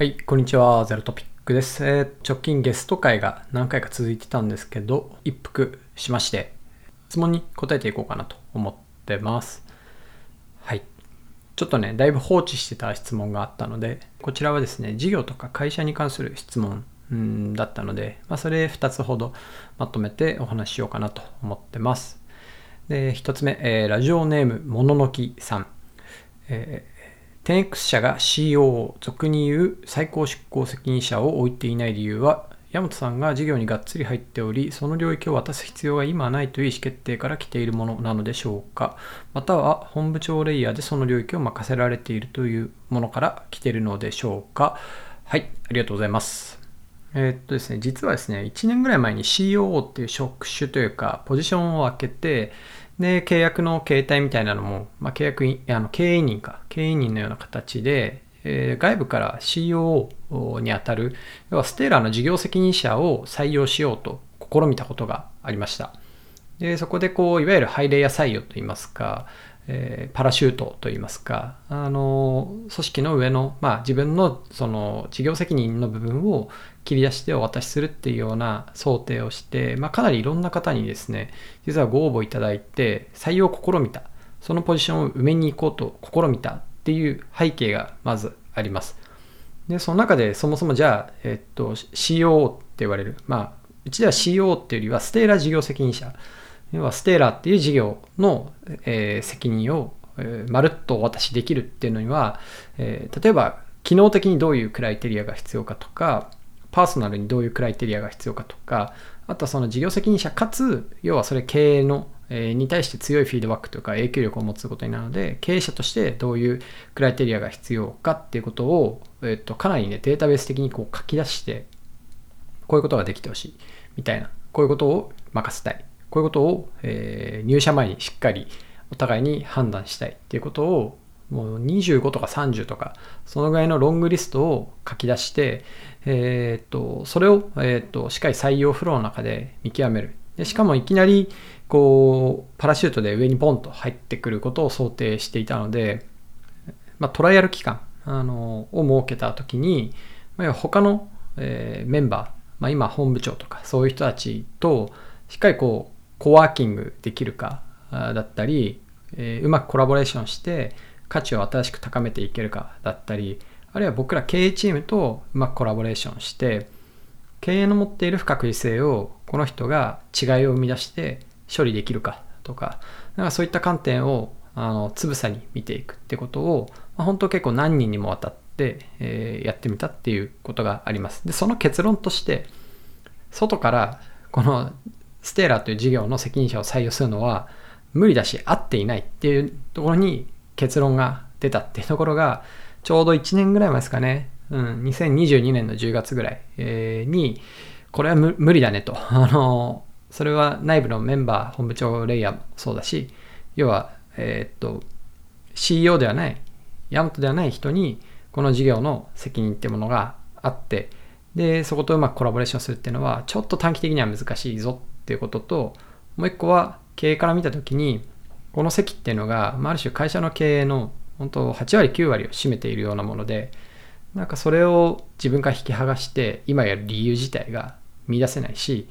はい、こんにちは。ゼロトピックです。えー直近ゲスト会が何回か続いてたんですけど、一服しまして、質問に答えていこうかなと思ってます。はい。ちょっとね、だいぶ放置してた質問があったので、こちらはですね、事業とか会社に関する質問うんだったので、まあ、それ2つほどまとめてお話ししようかなと思ってます。で、1つ目、えーラジオネーム、もののきさん。えー 10X 社が COO、俗に言う最高執行責任者を置いていない理由は、山本さんが事業にがっつり入っており、その領域を渡す必要が今はないという意思決定から来ているものなのでしょうか。または本部長レイヤーでその領域を任せられているというものから来ているのでしょうか。はい、ありがとうございます。えーっとですね、実はですね、1年ぐらい前に COO っていう職種というか、ポジションを開けて、で、契約の形態みたいなのも、まあ、契約員、あの経営人か、経営人のような形で、えー外部から COO にあたる、要はステーラーの事業責任者を採用しようと試みたことがありました。で、そこでこう、いわゆるハイレイヤ採用といいますか、えーパラシュートといいますか、あの、組織の上の、まあ自分のその事業責任の部分を切り出してお渡しするっていうような想定をして、まあかなりいろんな方にですね、実はご応募いただいて、採用を試みた、そのポジションを埋めに行こうと試みたっていう背景がまずあります。で、その中でそもそもじゃあ、えっと、COO って言われる、まあ、うちでは COO っていうよりはステーラ事業責任者、要はステーラーっていう事業の、えー責任を、えーまるっとお渡しできるっていうのには、えー例えば機能的にどういうクライテリアが必要かとか、パーソナルにどういうクライテリアが必要かとか、あとはその事業責任者かつ、要はそれ経営の、えーに対して強いフィードバックというか影響力を持つことになるので、経営者としてどういうクライテリアが必要かっていうことを、えっとかなりね、データベース的にこう書き出して、こういうことができてほしいみたいな、こういうことを任せたい、こういうことを、えー入社前にしっかりお互いに判断したいっていうことを、もう25とか30とか、そのぐらいのロングリストを書き出して、えーっと、それを、えーっと、しっかり採用フローの中で見極める。でしかもいきなり、こう、パラシュートで上にポンと入ってくることを想定していたので、まあ、トライアル期間あのを設けたときに、まあ、他の、えーメンバー、まあ、今本部長とかそういう人たちとしっかりこうコワーキングできるかだったり、えーうまくコラボレーションして価値を新しく高めていけるかだったりあるいは僕ら経営チームとうまくコラボレーションして経営の持っている不確実性をこの人が違いを生み出して処理できるかとかなんかそういった観点をあのつぶさに見ていくってことを、まあ、本当結構何人にもわたって、えーやってみたっていうことがあります。でその結論として外からこのステーラーという事業の責任者を採用するのは無理だし合っていないっていうところに結論が出たっていうところがちょうど1年ぐらい前ですかね、うん、2022年の10月ぐらい、にこれは無理だねと。あのそれは内部のメンバー本部長レイヤーもそうだし要は、えーっと CEO ではないヤマトではない人にこの事業の責任ってものがあってでそことうまくコラボレーションするっていうのはちょっと短期的には難しいぞっていうことともう一個は経営から見た時にこの席っていうのが、まあ、る種会社の経営の本当8割9割を占めているようなものでなんかそれを自分から引き剥がして今やる理由自体が見出せないし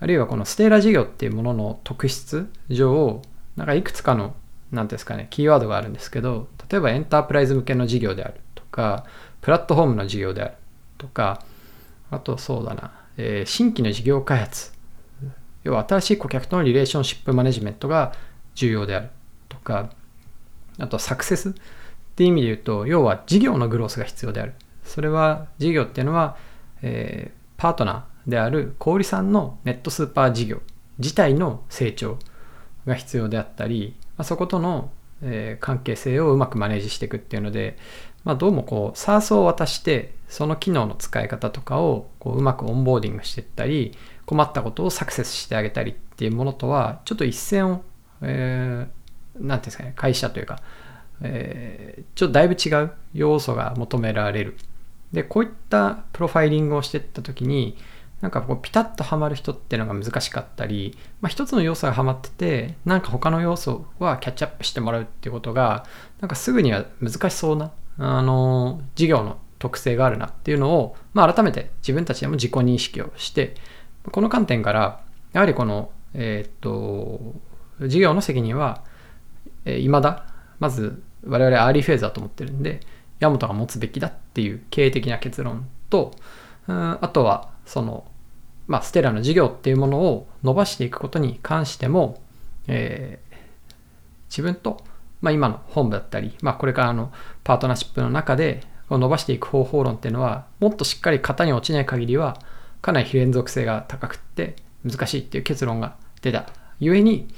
あるいはこのステーラ事業っていうものの特質上なんかいくつかの何ですかねキーワードがあるんですけど例えばエンタープライズ向けの事業であるとかプラットフォームの事業であるとかあとそうだな、えー新規の事業開発要は新しい顧客とのリレーションシップマネジメントが重要であるとかあとサクセスっていう意味で言うと要は事業のグロースが必要である。それは事業っていうのは、えーパートナーである小売さんのネットスーパー事業自体の成長が必要であったり、まあ、そことの、えー関係性をうまくマネージしていくっていうので、まあ、どうもこう SARS を渡してその機能の使い方とかをこううまくオンボーディングしていったり困ったことをサクセスしてあげたりっていうものとはちょっと一線を、えーていうんですかね会社というか、えーちょっとだいぶ違う要素が求められる。でこういったプロファイリングをしていった時になんかこうピタッとはまる人っていうのが難しかったり、まあ、一つの要素がはまっててなんか他の要素はキャッチアップしてもらうっていうことがなんかすぐには難しそうなあの事業の特性があるなっていうのを、まあ、改めて自分たちでも自己認識をしてこの観点からやはりこの、えー、っと事業の責任は、えー、未だまず我々アーリーフェーズだと思ってるんでヤマトが持つべきだっていう経営的な結論とうんあとはその、まあ、ステラの事業っていうものを伸ばしていくことに関しても、えー、自分と、まあ、今の本部だったり、まあ、これからのパートナーシップの中で伸ばしていく方法論っていうのはもっとしっかり型に落ちない限りはかなり非連続性が高くって難しいっていう結論が出たゆえに、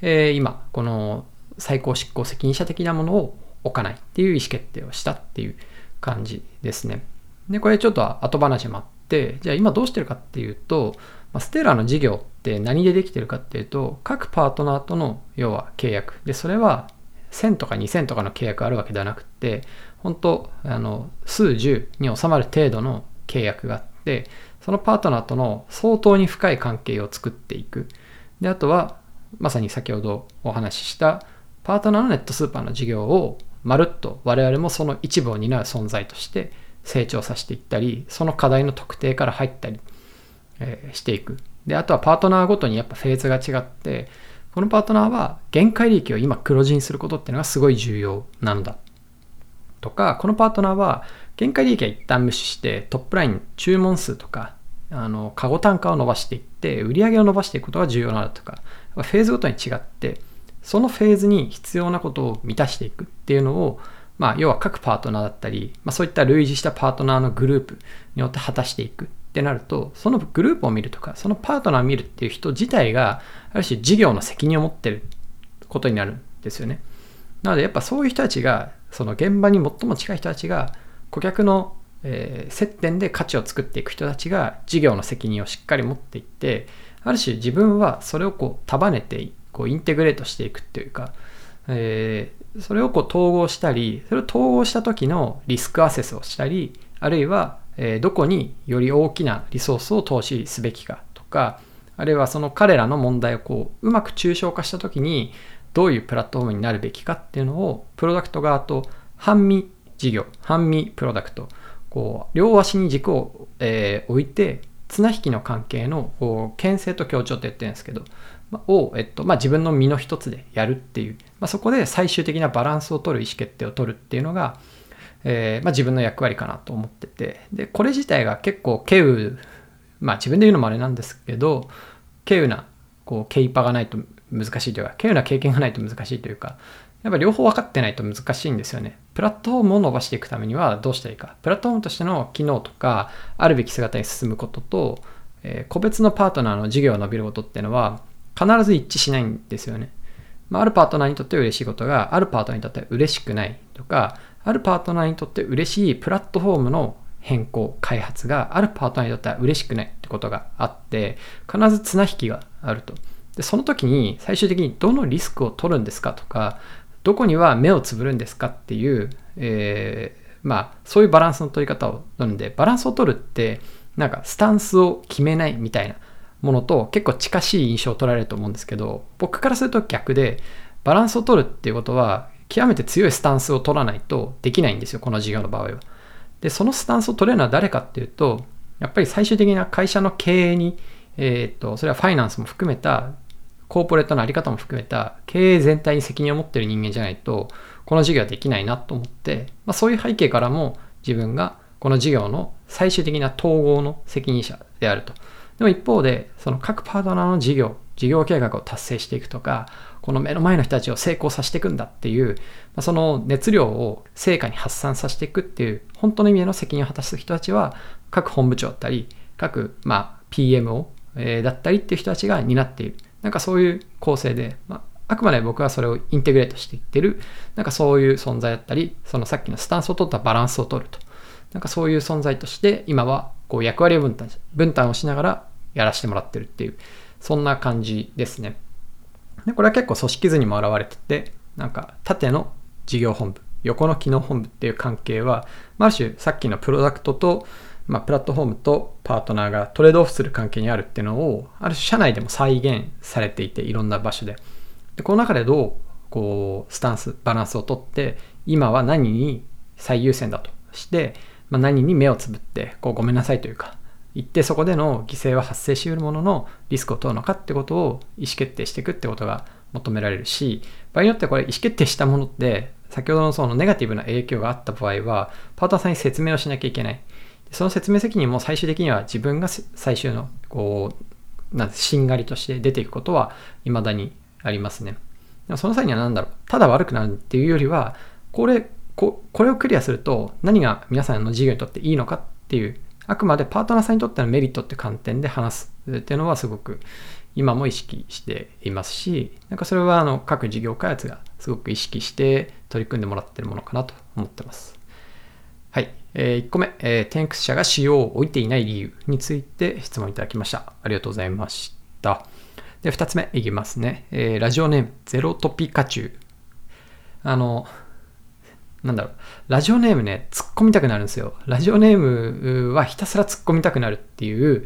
えー、今この最高執行責任者的なものを置かないっていう意思決定をしたっていう感じですね。で、これちょっと後話もあって、じゃあ今どうしてるかっていうと、まステーラの事業って何でできてるかっていうと、各パートナーとの要は契約。で、それは1000とか2000とかの契約あるわけではなくて、本当あの、数十に収まる程度の契約があって、そのパートナーとの相当に深い関係を作っていく。で、あとは、まさに先ほどお話ししたパートナーのネットスーパーの事業をまるっと我々もその一部を担う存在として成長させていったり、その課題の特定から入ったり、えー、していく。で、あとはパートナーごとにやっぱフェーズが違って、このパートナーは限界利益を今黒字にすることっていうのがすごい重要なのだ。とか、このパートナーは限界利益は一旦無視してトップライン注文数とか、あの、カゴ単価を伸ばしていって、売り上げを伸ばしていくことが重要なだとか、フェーズごとに違って、そのフェーズに必要なことを満たしていくっていうのをまあ、要は各パートナーだったり、まあ、そういった類似したパートナーのグループによって果たしていくってなると、そのグループを見るとか、そのパートナーを見るっていう人自体が、ある種事業の責任を持ってることになるんですよね。なので、やっぱそういう人たちが、その現場に最も近い人たちが、顧客の、えー、接点で価値を作っていく人たちが事業の責任をしっかり持っていって、ある種自分はそれをこう束ねて、こうインテグレートしていくっていうか、えそれをこう統合したり、それを統合した時のリスクアセスをしたり、あるいは、えどこにより大きなリソースを投資すべきかとか、あるいはその彼らの問題をこううまく抽象化した時にどういうプラットフォームになるべきかっていうのをプロダクト側と半身事業、半身プロダクト、こう両足に軸を、えー、置いて綱引きの関係のこう牽制と協調って言ってるんですけど、を、えっとまあ、自分の身の一つでやるっていう、まあ、そこで最終的なバランスを取る意思決定を取るっていうのが、えーまあ、自分の役割かなと思っててでこれ自体が結構稀有まあ自分で言うのもあれなんですけど稀有なこうケイパがないと難しいというか稀有な経験がないと難しいというかやっぱ両方分かってないと難しいんですよね。プラットフォームを伸ばしていくためにはどうしたらいいか。プラットフォームとしての機能とか、あるべき姿に進むことと、えー、個別のパートナーの事業が伸びることっていうのは、必ず一致しないんですよね。まあ、あるパートナーにとって嬉しいことが、あるパートナーにとって嬉しくないとか、あるパートナーにとって嬉しいプラットフォームの変更、開発があるパートナーにとっては嬉しくないってことがあって、必ず綱引きがあると。で、その時に最終的にどのリスクを取るんですかとか、どこには目をつぶるんですかっていう、えー、まあ、そういうバランスの取り方を取るんで、バランスを取るって、なんかスタンスを決めないみたいなものと結構近しい印象を取られると思うんですけど僕からすると逆でバランスを取るっていうことは極めて強いスタンスを取らないとできないんですよこの事業の場合は。でそのスタンスを取れるのは誰かっていうとやっぱり最終的な会社の経営に、えーと、それはファイナンスも含めたコーポレートのあり方も含めた経営全体に責任を持っている人間じゃないとこの事業はできないなと思って、まあ、そういう背景からも自分がこの事業の最終的な統合の責任者であると。でも一方で、その各パートナーの事業、事業計画を達成していくとか、この目の前の人たちを成功させていくんだっていう、まあその熱量を成果に発散させていくっていう、本当の意味での責任を果たす人たちは、各本部長だったり、各、まあ、PMO だったりっていう人たちが担っている。なんかそういう構成で、まあ、あくまで僕はそれをインテグレートしていってる、なんかそういう存在だったり、そのさっきのスタンスを取ったバランスを取ると。なんかそういう存在として、今はこう役割を分担分担をしながらやらせてもらってるっていう、そんな感じですね。でこれは結構組織図にも表れてて、なんか縦の事業本部、横の機能本部っていう関係は、まあある種さっきのプロダクトと、まあ、プラットフォームとパートナーがトレードオフする関係にあるっていうのを、ある種社内でも再現されていて、いろんな場所で。で、この中でどう、こう、スタンス、バランスをとって、今は何に最優先だとして、まあ、何に目をつぶってこうごめんなさいというか言ってそこでの犠牲は発生しうるもののリスクを問うのかってことを意思決定していくってことが求められるし場合によってこれ意思決定したものって先ほどのそのネガティブな影響があった場合はパートナーさんに説明をしなきゃいけないその説明責任も最終的には自分が最終のこうなんしんがりとして出ていくことは未だにありますねその際には何だろうただ悪くなるっていうよりはこれここれをクリアすると何が皆さんの事業にとっていいのかっていうあくまでパートナーさんにとってのメリットって観点で話すっていうのはすごく今も意識していますしなんかそれはあの各事業開発がすごく意識して取り組んでもらってるものかなと思ってます。はい。え、1個目、えー、テンクス社が使用を置いていない理由について質問いただきました。ありがとうございました。で、2つ目いきますね。えー、ラジオネーム、ゼロトピカチュウ。あの、なんだろう、ラジオネームね、突っ込みたくなるんですよ。ラジオネームはひたすら突っ込みたくなるっていう、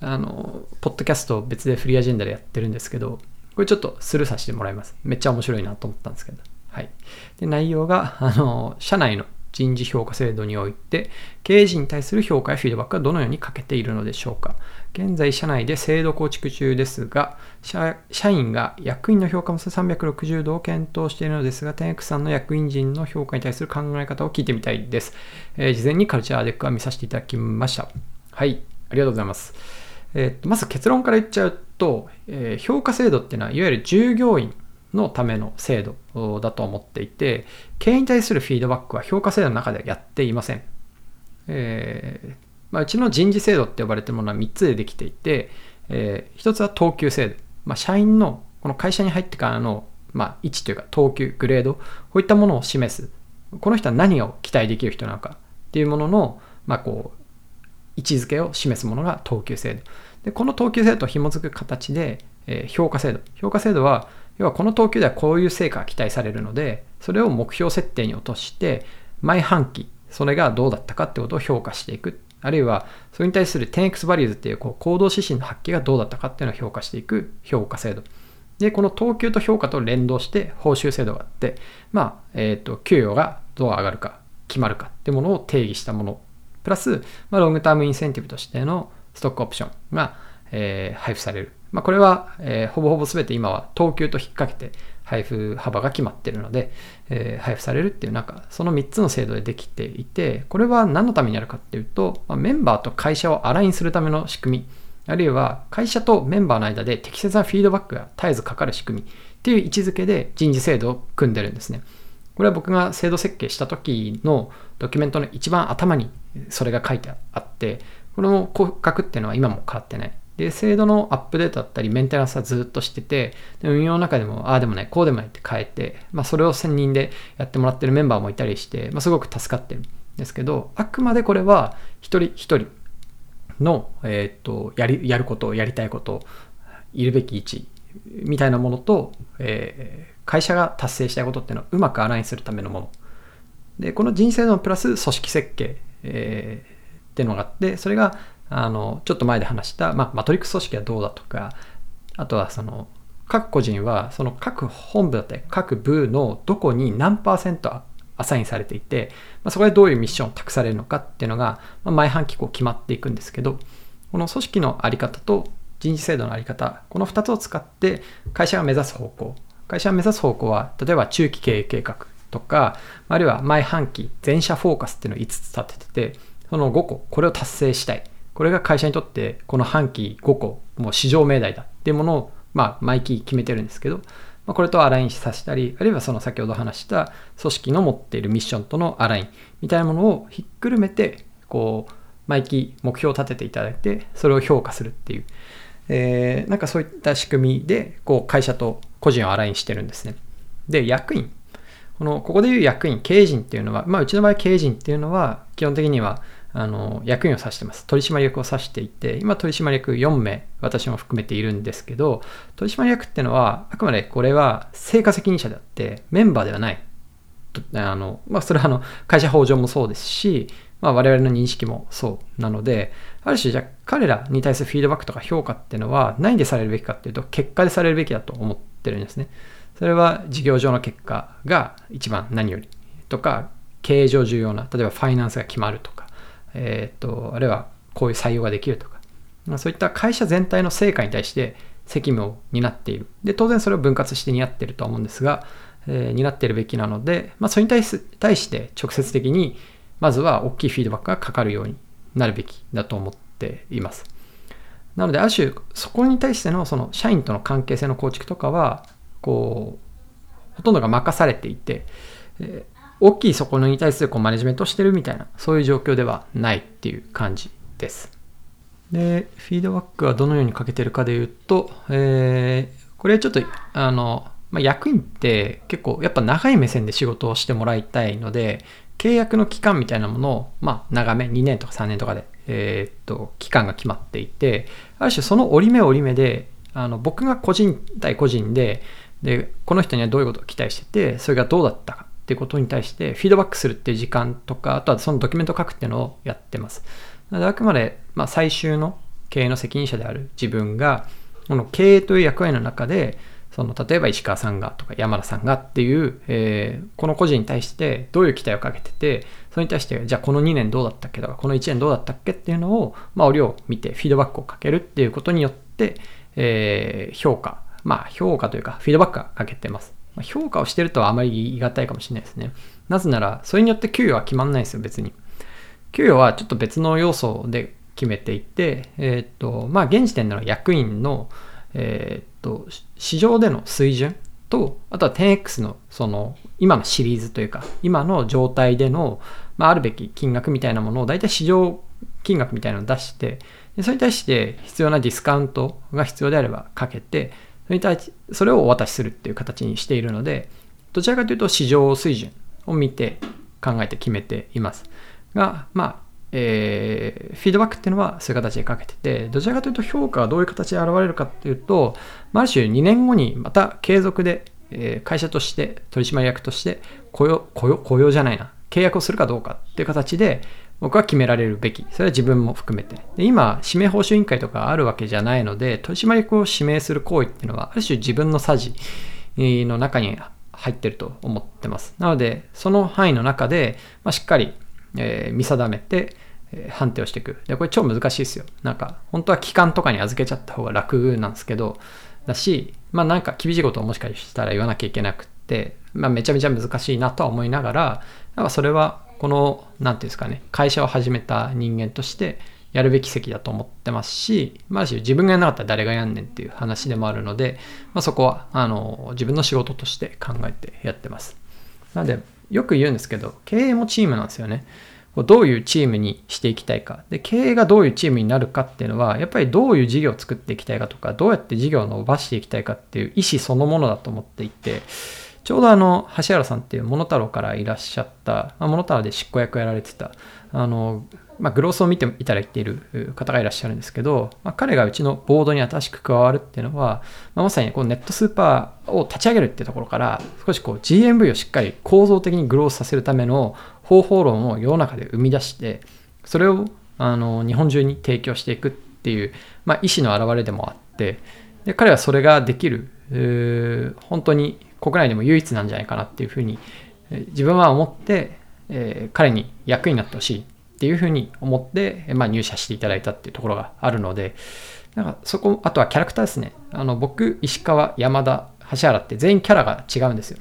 あの、ポッドキャストを別でフリーアジェンダでやってるんですけど、これちょっとスルーさせてもらいます。めっちゃ面白いなと思ったんですけど。はい。で、内容が、あの、社内の人事評価制度において、経営陣に対する評価やフィードバックはどのように欠けているのでしょうか。現在、社内で制度構築中ですが、社員が役員の評価も360度を検討しているのですが、天クさんの役員陣の評価に対する考え方を聞いてみたいです。えー、事前にカルチャーデックは見させていただきました。はい、ありがとうございます。えー、っとまず結論から言っちゃうと、えー、評価制度っていうのは、いわゆる従業員のための制度だと思っていて、経営に対するフィードバックは評価制度の中でやっていません。えーまあ、うちの人事制度って呼ばれているものは3つでできていて、えー、1つは等級制度。まあ、社員のこの会社に入ってからの、まあ、位置というか等級、グレード、こういったものを示す。この人は何を期待できる人なのかっていうものの、まあ、こう、位置づけを示すものが等級制度。でこの等級制度と紐づく形で、えー、評価制度。評価制度は、要はこの等級ではこういう成果が期待されるので、それを目標設定に落として、毎半期、それがどうだったかってことを評価していく。あるいは、それに対する 10x バリューズっていうこう行動指針の発揮がどうだったかっていうのを評価していく評価制度。で、この等級と評価と連動して報酬制度があって、まあ、えっ、ー、と、給与がどう上がるか、決まるかっていうものを定義したもの。プラス、まあ、ロングタームインセンティブとしてのストックオプションが、えー、配布される。まあ、これは、えー、ほぼほぼ全て今は等級と引っ掛けて配布幅が決まってるので、えー、配布されるっていうなんかその3つの制度でできていてこれは何のためにあるかっていうと、まあ、メンバーと会社をアラインするための仕組みあるいは会社とメンバーの間で適切なフィードバックが絶えずかかる仕組みっていう位置づけで人事制度を組んでるんですね。これは僕が制度設計した時のドキュメントの一番頭にそれが書いてあって、この骨格っていうのは今も変わってない。で、制度のアップデートだったり、メンテナンスはずっとしてて、で運用の中でも、ああでもない、こうでもないって変えて、まあ、それを専任でやってもらってるメンバーもいたりして、まあ、すごく助かってるんですけど、あくまでこれは、一人一人の、えっ、と、やり、やること、やりたいこと、いるべき位置、みたいなものと、えー、会社が達成したいことっていうのをうまくアラインするためのもの。で、この人生のプラス組織設計、えー、っていうのがあって、それがあの、ちょっと前で話した、まあ、マトリックス組織はどうだとか、あとはその、各個人は、その各本部だったり、各部のどこに何パーセントアサインされていて、まあ、そこでどういうミッションを託されるのかっていうのが、まあ、毎半期こう決まっていくんですけど、この組織のあり方と人事制度のあり方、この2つを使って会社が目指す方向、会社が目指す方向は、例えば中期経営計画とか、あるいは毎半期全社フォーカスっていうのを5つ立ててて、その5個、これを達成したい。これが会社にとってこの半期5個もう市場命題だっていうものをまあ毎期決めてるんですけど、まあ、これとアラインさせたりあるいはその先ほど話した組織の持っているミッションとのアラインみたいなものをひっくるめてこう毎期目標を立てていただいてそれを評価するっていう、えー、なんかそういった仕組みでこう会社と個人をアラインしてるんですね。で役員。このここでいう役員経営陣っていうのはまあうちの場合経営陣っていうのは基本的にはあの役員を指してます。取締役を指していて、今取締役4名、私も含めているんですけど、取締役ってのは、あくまでこれは成果責任者であって、メンバーではない。あのまあ、それはあの会社法上もそうですし、まあ、我々の認識もそうなので、ある種、じゃ彼らに対するフィードバックとか評価っていうのは何でされるべきかっていうと、結果でされるべきだと思ってるんですね。それは事業上の結果が一番何よりとか、経営上重要な、例えばファイナンスが決まるとか、えっ、と、あるいはこういう採用ができるとか、まあ、そういった会社全体の成果に対して責務を担っている。で、当然それを分割して担っているとは思うんですが、えー、担っているべきなので、まあ、それに対し対して直接的に、まずは大きいフィードバックがかかるようになるべきだと思っています。なので、ある種、そこに対してのその社員との関係性の構築とかは、こう、ほとんどが任されていて、大きいそこに対するこうマネジメントをしてるみたいな、そういう状況ではないっていう感じです。で、フィードバックはどのようにかけてるかで言うと、えー、これちょっと、あの、まあ、役員って結構やっぱ長い目線で仕事をしてもらいたいので、契約の期間みたいなものを、まあ、長め、2年とか3年とかで、えー、っと、期間が決まっていて、ある種その折り目折り目で、あの僕が個人対個人で、で、この人にはどういうことを期待してて、それがどうだったかってことに対してフィードバックするっていう時間とか、あとはそのドキュメント書くっていうのをやってます。なのであくまで、まあ、最終の経営の責任者である自分が、この経営という役割の中で、その例えば石川さんがとか山田さんがっていう、えー、この個人に対してどういう期待をかけてて、それに対して、じゃあこの2年どうだったっけとか、この1年どうだったっけっていうのを、まあ、折を見てフィードバックをかけるっていうことによって、えー、評価、まあ、評価というか、フィードバックがかけてます。まあ、評価をしてるとはあまり言い難いかもしれないですね。なぜなら、それによって給与は決まんないですよ、別に。給与はちょっと別の要素で決めていて、えっ、と、まあ、現時点での役員の、えっ、と、市場での水準と、あとは 10X のその今のシリーズというか、今の状態での、まあ、あるべき金額みたいなものを大体市場金額みたいなのを出して、でそれに対して必要なディスカウントが必要であればかけて、それに対しそれをお渡しするっていう形にしているので、どちらかというと市場水準を見て考えて決めています。が、まあ、えー、フィードバックっていうのはそういう形でかけてて、どちらかというと評価はどういう形で現れるかっていうと、ある種2年後にまた継続で、えー、会社として取締役として雇用、雇用、雇用じゃないな、契約をするかどうかっていう形で僕は決められるべき。それは自分も含めて。で今、指名報酬委員会とかあるわけじゃないので、取締役を指名する行為っていうのは、ある種自分のさじの中に入ってると思ってます。なので、その範囲の中で、まあ、しっかりえー、見定めて、えー、判定をしていく。で、これ超難しいですよ。なんか、本当は期間とかに預けちゃった方が楽なんですけど、だし、まあなんか厳しいことをもしかしたら言わなきゃいけなくって、まあめちゃめちゃ難しいなとは思いながら、なんかそれは、この、なんていうんですかね、会社を始めた人間として、やるべき席だと思ってますし、まあ、自分がやらなかったら誰がやんねんっていう話でもあるので、まあ、そこはあの自分の仕事として考えてやってます。なので、よく言うんですけど、経営もチームなんですよね。どういうチームにしていきたいか。で、経営がどういうチームになるかっていうのは、やっぱりどういう事業を作っていきたいかとか、どうやって事業を伸ばしていきたいかっていう意思そのものだと思っていて、ちょうどあの、橋原さんっていうモノタロウからいらっしゃった、まあ、モノタロウで執行役やられてた、あの、まあ、グロースを見ていただいている方がいらっしゃるんですけど、まあ、彼がうちのボードに新しく加わるっていうのは、まあ、まさにこうネットスーパーを立ち上げるっていうところから、少しこう GMV をしっかり構造的にグロースさせるための方法論を世の中で生み出して、それをあの日本中に提供していくっていう、まあ、意思の表れでもあって、で彼はそれができる、本当に国内でも唯一なんじゃないかなっていうふうに、自分は思って、え、彼に役になってほしいっていうふうに思って、まあ、入社していただいたっていうところがあるので、なんかそこ、あとはキャラクターですね。あの僕、石川、山田、橋原って全員キャラが違うんですよ。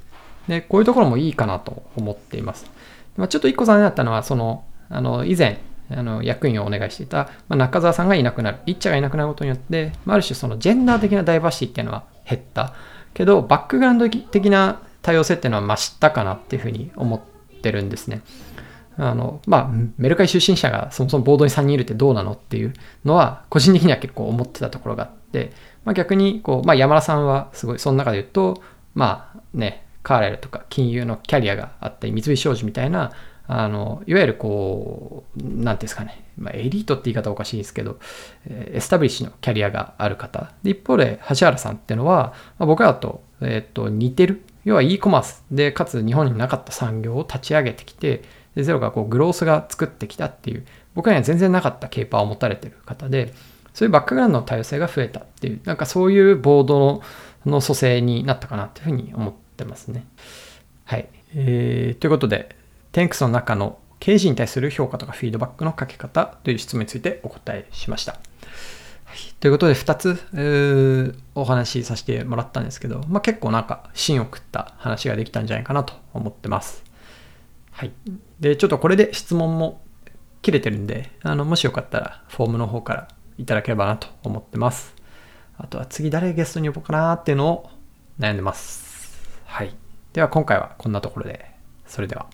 で、こういうところもいいかなと思っています。まあ、ちょっと一個残念だったのは、その、あの、以前、あの役員をお願いしていた、まあ、中澤さんがいなくなる、一茶がいなくなることによって、まあ、ある種そのジェンダー的なダイバーシティっていうのは減った。けど、バックグラウンド的な多様性っていうのは増したかなっていうふうに思ってるんですね。あの、まあ、メルカリ出身者がそもそもボードに3人いるってどうなのっていうのは、個人的には結構思ってたところがあって、まあ、逆に、こう、まあ、山田さんはすごい、その中で言うと、まあね、カーレルとか金融のキャリアがあったり、三菱商事みたいな、あの、いわゆるこう、なんていうんですかね、まあ、エリートって言い方おかしいですけど、エスタブリッシュのキャリアがある方。で一方で、橋原さんっていうのは、まあ、僕らと、えっ、と、似てる。要は e コマースで、かつ日本になかった産業を立ち上げてきて、でゼロがこうグロースが作ってきたっていう、僕らには全然なかったケーパーを持たれてる方で、そういうバックグラウンドの多様性が増えたっていう、なんかそういうボードの組成になったかなっていうふうに思ってますね。はい。えー、ということで、テンクスの中の経営陣に対する評価とかフィードバックのかけ方という質問についてお答えしました。はい、ということで2つお話しさせてもらったんですけど、まあ、結構なんか芯を食った話ができたんじゃないかなと思ってます。はい。で、ちょっとこれで質問も切れてるんで、あの、もしよかったらフォームの方からいただければなと思ってます。あとは次誰ゲストに呼ぼうかなっていうのを悩んでます。はい。では今回はこんなところで。それでは。